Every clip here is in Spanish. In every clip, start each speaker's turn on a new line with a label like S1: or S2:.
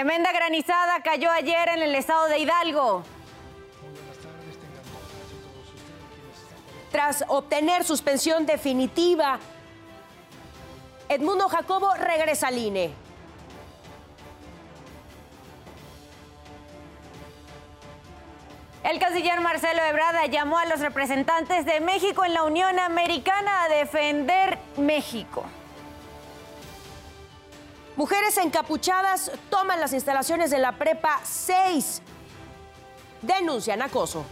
S1: Tremenda granizada cayó ayer en el estado de Hidalgo.
S2: Tras obtener suspensión definitiva, Edmundo Jacobo regresa al INE.
S1: El canciller Marcelo Ebrada llamó a los representantes de México en la Unión Americana a defender México.
S2: Mujeres encapuchadas toman las instalaciones de la Prepa 6. Denuncian acoso.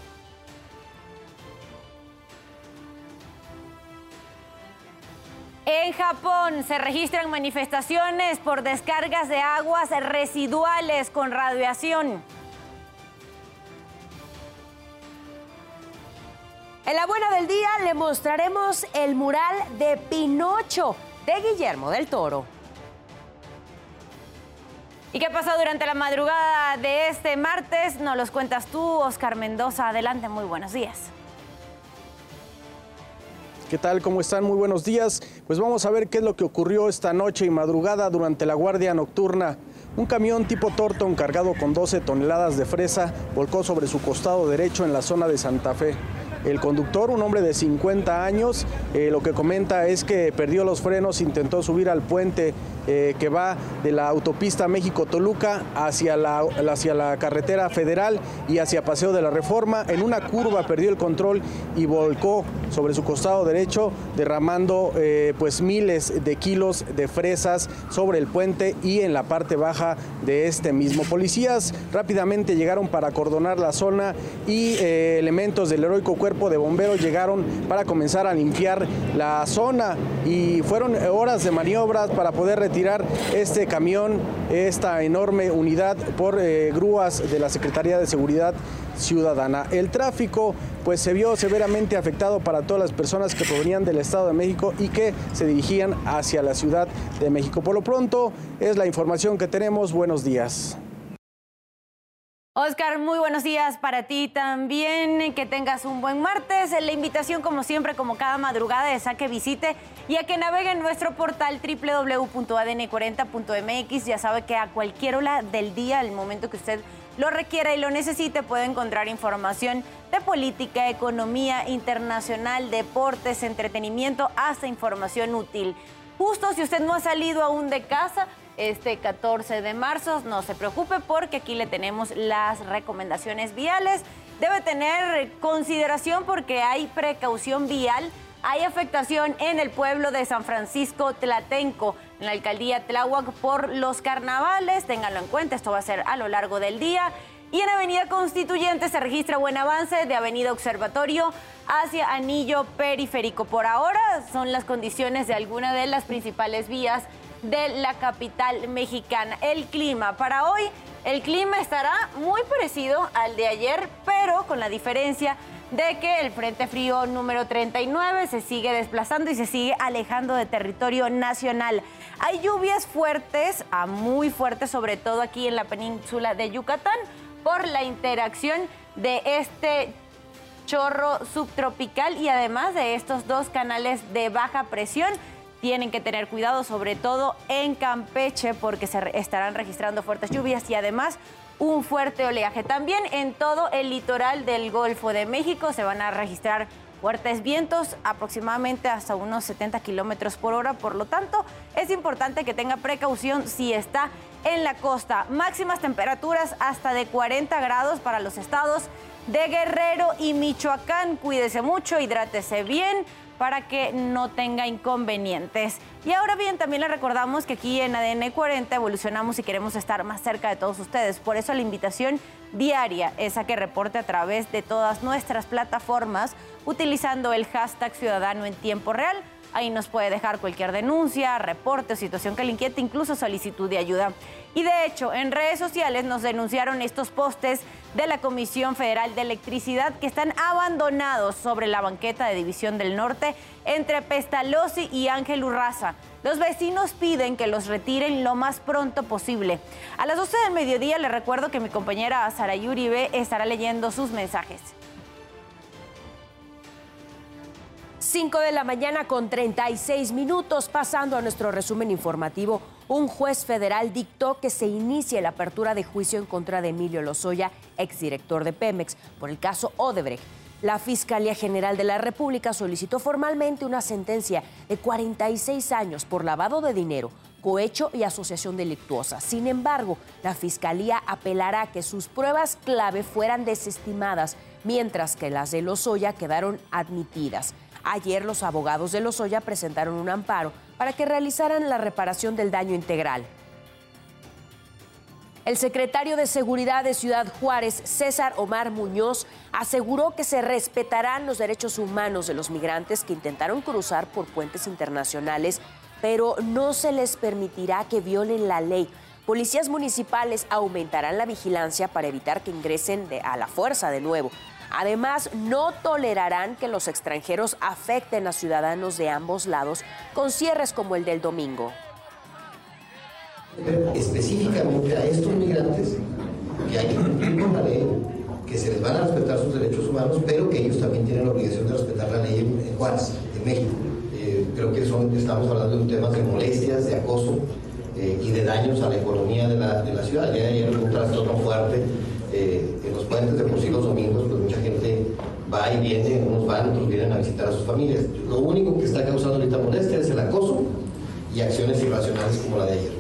S1: En Japón se registran manifestaciones por descargas de aguas residuales con radiación.
S2: En la buena del día le mostraremos el mural de Pinocho de Guillermo del Toro.
S1: ¿Y qué pasó durante la madrugada de este martes? Nos los cuentas tú, Oscar Mendoza. Adelante, muy buenos días.
S3: ¿Qué tal? ¿Cómo están? Muy buenos días. Pues vamos a ver qué es lo que ocurrió esta noche y madrugada durante la guardia nocturna. Un camión tipo Torton cargado con 12 toneladas de fresa volcó sobre su costado derecho en la zona de Santa Fe. El conductor, un hombre de 50 años, eh, lo que comenta es que perdió los frenos, intentó subir al puente eh, que va de la autopista México-Toluca hacia la, hacia la carretera federal y hacia Paseo de la Reforma. En una curva perdió el control y volcó sobre su costado derecho, derramando eh, pues miles de kilos de fresas sobre el puente y en la parte baja de este mismo. Policías rápidamente llegaron para acordonar la zona y elementos del heroico cuerpo de bomberos llegaron para comenzar a limpiar la zona y fueron horas de maniobras para poder retirar tirar este camión, esta enorme unidad por eh, grúas de la Secretaría de Seguridad Ciudadana. El tráfico pues se vio severamente afectado para todas las personas que provenían del Estado de México y que se dirigían hacia la Ciudad de México. Por lo pronto es la información que tenemos. Buenos días.
S1: Oscar, muy buenos días para ti también. Que tengas un buen martes. La invitación, como siempre, como cada madrugada, es a que visite y a que navegue en nuestro portal www.adn40.mx. Ya sabe que a cualquier hora del día, al momento que usted lo requiera y lo necesite, puede encontrar información de política, economía internacional, deportes, entretenimiento, hasta información útil. Justo si usted no ha salido aún de casa, este 14 de marzo. No se preocupe porque aquí le tenemos las recomendaciones viales. Debe tener consideración porque hay precaución vial. Hay afectación en el pueblo de San Francisco Tlatenco, en la alcaldía Tláhuac, por los carnavales. Ténganlo en cuenta, esto va a ser a lo largo del día. Y en Avenida Constituyente se registra buen avance de Avenida Observatorio hacia Anillo Periférico. Por ahora son las condiciones de alguna de las principales vías de la capital mexicana. El clima para hoy, el clima estará muy parecido al de ayer, pero con la diferencia de que el Frente Frío número 39 se sigue desplazando y se sigue alejando de territorio nacional. Hay lluvias fuertes a muy fuertes, sobre todo aquí en la península de Yucatán, por la interacción de este chorro subtropical y además de estos dos canales de baja presión tienen que tener cuidado, sobre todo en Campeche, porque se estarán registrando fuertes lluvias y además un fuerte oleaje. También en todo el litoral del Golfo de México se van a registrar fuertes vientos, aproximadamente hasta unos 70 kilómetros por hora. Por lo tanto, es importante que tenga precaución si está en la costa. Máximas temperaturas hasta de 40 grados para los estados de Guerrero y Michoacán. Cuídese mucho, hidrátese bien para que no tenga inconvenientes. Y ahora bien, también le recordamos que aquí en ADN 40 evolucionamos y queremos estar más cerca de todos ustedes. Por eso la invitación diaria es a que reporte a través de todas nuestras plataformas utilizando el hashtag Ciudadano en tiempo real. Ahí nos puede dejar cualquier denuncia, reporte, situación que le inquiete, incluso solicitud de ayuda. Y de hecho, en redes sociales nos denunciaron estos postes de la Comisión Federal de Electricidad que están abandonados sobre la banqueta de División del Norte entre Pestalozzi y Ángel Urraza. Los vecinos piden que los retiren lo más pronto posible. A las 12 del mediodía les recuerdo que mi compañera Sara Uribe estará leyendo sus mensajes.
S2: 5 de la mañana con 36 minutos, pasando a nuestro resumen informativo. Un juez federal dictó que se inicie la apertura de juicio en contra de Emilio Lozoya, exdirector de Pemex, por el caso Odebrecht. La Fiscalía General de la República solicitó formalmente una sentencia de 46 años por lavado de dinero, cohecho y asociación delictuosa. Sin embargo, la Fiscalía apelará que sus pruebas clave fueran desestimadas, mientras que las de Lozoya quedaron admitidas. Ayer los abogados de Lozoya presentaron un amparo para que realizaran la reparación del daño integral. El secretario de Seguridad de Ciudad Juárez, César Omar Muñoz, aseguró que se respetarán los derechos humanos de los migrantes que intentaron cruzar por puentes internacionales, pero no se les permitirá que violen la ley. Policías municipales aumentarán la vigilancia para evitar que ingresen a la fuerza de nuevo. Además, no tolerarán que los extranjeros afecten a ciudadanos de ambos lados con cierres como el del domingo.
S4: Específicamente a estos migrantes que hay que cumplir con la ley, que se les van a respetar sus derechos humanos, pero que ellos también tienen la obligación de respetar la ley en, Juárez, en México. Eh, creo que son, estamos hablando de un tema de molestias, de acoso eh, y de daños a la economía de la, de la ciudad. Ya ayer un trastorno fuerte eh, en los puentes de por sí los domingos, pues mucha gente va y viene, unos van, otros vienen a visitar a sus familias. Lo único que está causando ahorita molestia es el acoso y acciones irracionales como la de ayer.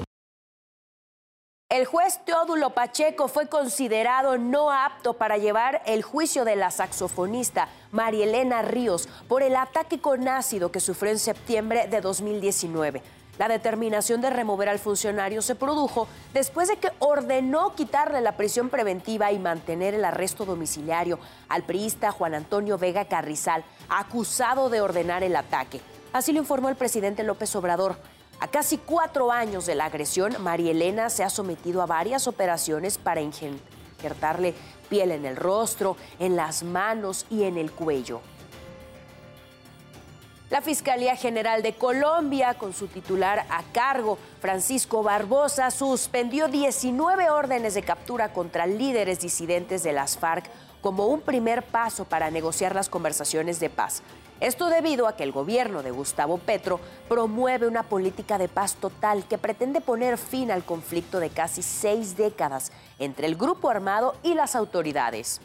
S2: El juez Teodulo Pacheco fue considerado no apto para llevar el juicio de la saxofonista Marielena Ríos por el ataque con ácido que sufrió en septiembre de 2019. La determinación de remover al funcionario se produjo después de que ordenó quitarle la prisión preventiva y mantener el arresto domiciliario al priista Juan Antonio Vega Carrizal, acusado de ordenar el ataque. Así lo informó el presidente López Obrador. A casi cuatro años de la agresión, María Elena se ha sometido a varias operaciones para injertarle piel en el rostro, en las manos y en el cuello. La Fiscalía General de Colombia, con su titular a cargo, Francisco Barbosa, suspendió 19 órdenes de captura contra líderes disidentes de las FARC como un primer paso para negociar las conversaciones de paz. Esto debido a que el gobierno de Gustavo Petro promueve una política de paz total que pretende poner fin al conflicto de casi seis décadas entre el grupo armado y las autoridades.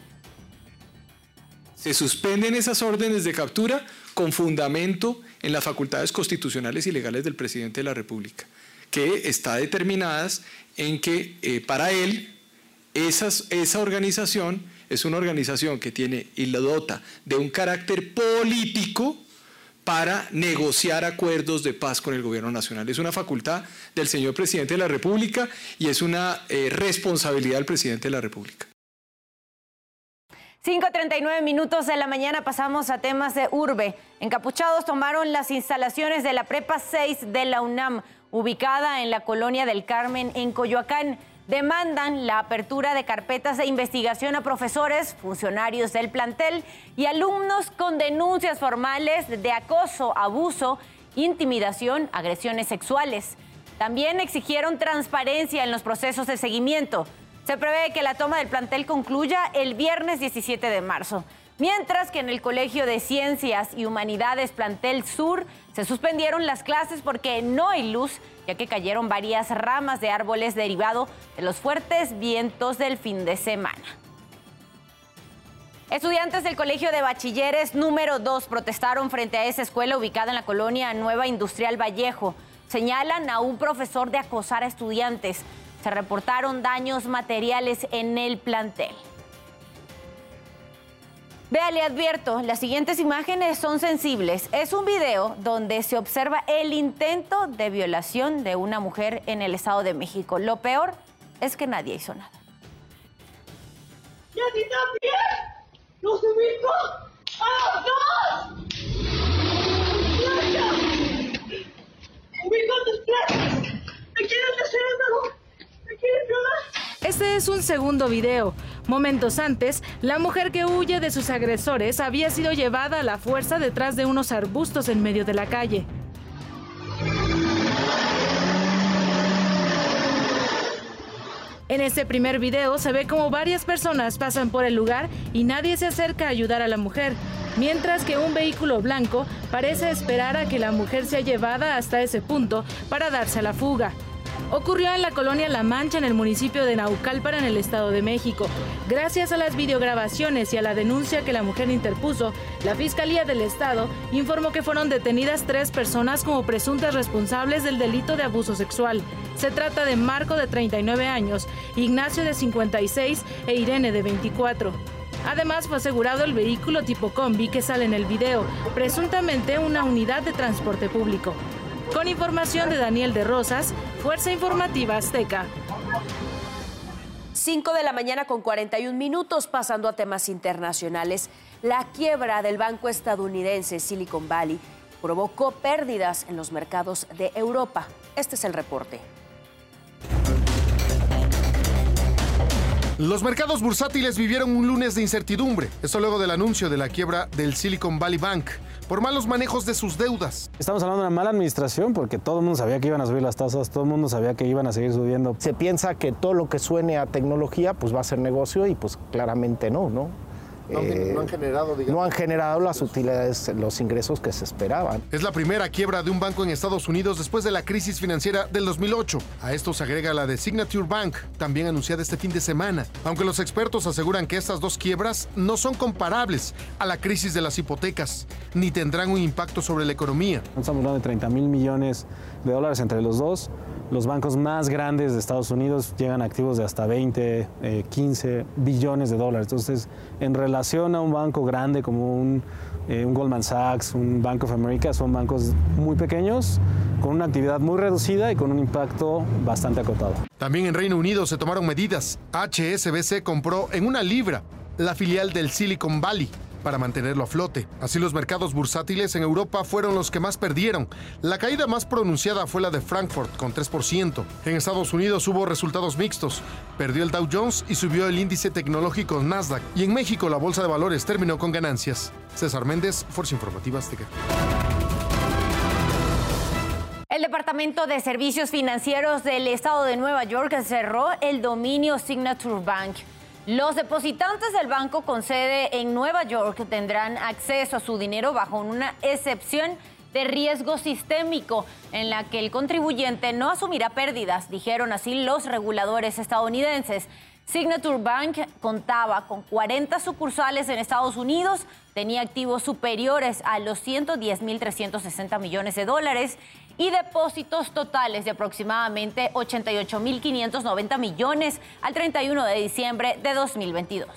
S5: Se suspenden esas órdenes de captura con fundamento en las facultades constitucionales y legales del presidente de la República, que está determinadas en que eh, para él esa organización es una organización que tiene y la dota de un carácter político para negociar acuerdos de paz con el gobierno nacional. Es una facultad del señor presidente de la República y es una eh, responsabilidad del presidente de la República.
S1: 5.39 minutos de la mañana pasamos a temas de urbe. Encapuchados tomaron las instalaciones de la Prepa 6 de la UNAM, ubicada en la colonia del Carmen, en Coyoacán. Demandan la apertura de carpetas de investigación a profesores, funcionarios del plantel y alumnos con denuncias formales de acoso, abuso, intimidación, agresiones sexuales. También exigieron transparencia en los procesos de seguimiento. Se prevé que la toma del plantel concluya el viernes 17 de marzo. Mientras que en el Colegio de Ciencias y Humanidades Plantel Sur se suspendieron las clases porque no hay luz, ya que cayeron varias ramas de árboles derivado de los fuertes vientos del fin de semana. Estudiantes del Colegio de Bachilleres número 2 protestaron frente a esa escuela ubicada en la colonia Nueva Industrial Vallejo. Señalan a un profesor de acosar a estudiantes. Se reportaron daños materiales en el plantel. Vea, le advierto, las siguientes imágenes son sensibles. Es un video donde se observa el intento de violación de una mujer en el Estado de México. Lo peor es que nadie hizo nada.
S6: ¡Y a ti también! ¡Los ubico a los dos! ¡Ubico tus clases! ¿Me quieres hacer algo?
S7: Este es un segundo video. Momentos antes, la mujer que huye de sus agresores había sido llevada a la fuerza detrás de unos arbustos en medio de la calle. En este primer video se ve como varias personas pasan por el lugar y nadie se acerca a ayudar a la mujer, mientras que un vehículo blanco parece esperar a que la mujer sea llevada hasta ese punto para darse a la fuga ocurrió en la colonia La Mancha, en el municipio de Naucalpan, en el Estado de México. Gracias a las videograbaciones y a la denuncia que la mujer interpuso, la Fiscalía del Estado informó que fueron detenidas tres personas como presuntas responsables del delito de abuso sexual. Se trata de Marco, de 39 años, Ignacio, de 56 e Irene, de 24. Además, fue asegurado el vehículo tipo combi que sale en el video, presuntamente una unidad de transporte público. Con información de Daniel de Rosas, Fuerza Informativa Azteca.
S2: 5 de la mañana con 41 minutos, pasando a temas internacionales. La quiebra del banco estadounidense Silicon Valley provocó pérdidas en los mercados de Europa. Este es el reporte.
S8: Los mercados bursátiles vivieron un lunes de incertidumbre, esto luego del anuncio de la quiebra del Silicon Valley Bank por malos manejos de sus deudas.
S3: Estamos hablando de una mala administración porque todo el mundo sabía que iban a subir las tasas, todo el mundo sabía que iban a seguir subiendo.
S9: Se piensa que todo lo que suene a tecnología pues va a ser negocio y pues claramente no, ¿no?
S10: No, eh, han generado,
S9: no han generado las utilidades, los ingresos que se esperaban.
S8: Es la primera quiebra de un banco en Estados Unidos después de la crisis financiera del 2008. A esto se agrega la de Signature Bank, también anunciada este fin de semana. Aunque los expertos aseguran que estas dos quiebras no son comparables a la crisis de las hipotecas, ni tendrán un impacto sobre la economía.
S3: Estamos hablando de 30 mil millones de dólares entre los dos. Los bancos más grandes de Estados Unidos llegan a activos de hasta 20, 15 eh, billones de dólares. Entonces, en relación a un banco grande como un, eh, un, Goldman Sachs, un Bank of America, son bancos muy pequeños, con una actividad muy reducida y con un impacto bastante acotado.
S8: También en Reino Unido se tomaron medidas. HSBC compró en una libra la filial del Silicon Valley para mantenerlo a flote. Así los mercados bursátiles en Europa fueron los que más perdieron. La caída más pronunciada fue la de Frankfurt con 3%. En Estados Unidos hubo resultados mixtos. Perdió el Dow Jones y subió el índice tecnológico Nasdaq. Y en México la bolsa de valores terminó con ganancias. César Méndez, Fuerza Informativa Azteca.
S1: El Departamento de Servicios Financieros del Estado de Nueva York cerró el dominio Signature Bank. Los depositantes del banco con sede en Nueva York tendrán acceso a su dinero bajo una excepción de riesgo sistémico en la que el contribuyente no asumirá pérdidas, dijeron así los reguladores estadounidenses. Signature Bank contaba con 40 sucursales en Estados Unidos, tenía activos superiores a los 110.360 millones de dólares y depósitos totales de aproximadamente 88.590 millones al 31 de diciembre de 2022.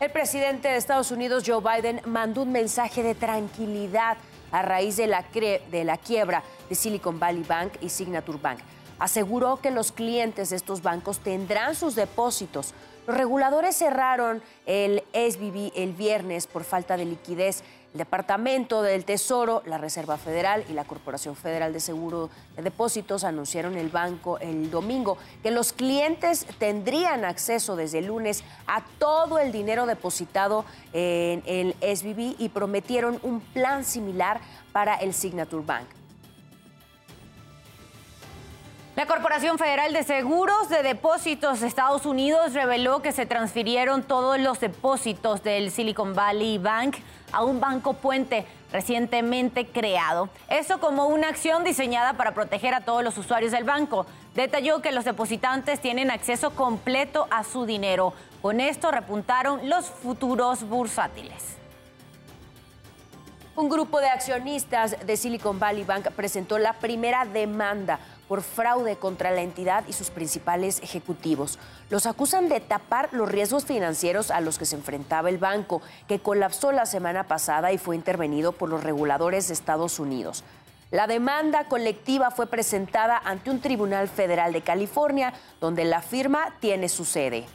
S2: El presidente de Estados Unidos, Joe Biden, mandó un mensaje de tranquilidad a raíz de la, de la quiebra de Silicon Valley Bank y Signature Bank. Aseguró que los clientes de estos bancos tendrán sus depósitos. Los reguladores cerraron el SBB el viernes por falta de liquidez el Departamento del Tesoro, la Reserva Federal y la Corporación Federal de Seguro de Depósitos anunciaron el banco el domingo que los clientes tendrían acceso desde el lunes a todo el dinero depositado en el SBB y prometieron un plan similar para el Signature Bank.
S1: La Corporación Federal de Seguros de Depósitos de Estados Unidos reveló que se transfirieron todos los depósitos del Silicon Valley Bank a un banco puente recientemente creado. Eso como una acción diseñada para proteger a todos los usuarios del banco. Detalló que los depositantes tienen acceso completo a su dinero. Con esto repuntaron los futuros bursátiles.
S2: Un grupo de accionistas de Silicon Valley Bank presentó la primera demanda por fraude contra la entidad y sus principales ejecutivos. Los acusan de tapar los riesgos financieros a los que se enfrentaba el banco, que colapsó la semana pasada y fue intervenido por los reguladores de Estados Unidos. La demanda colectiva fue presentada ante un tribunal federal de California, donde la firma tiene su sede.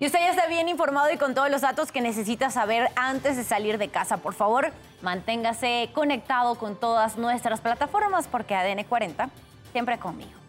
S1: Y usted ya está bien informado y con todos los datos que necesita saber antes de salir de casa. Por favor, manténgase conectado con todas nuestras plataformas porque ADN 40 siempre conmigo.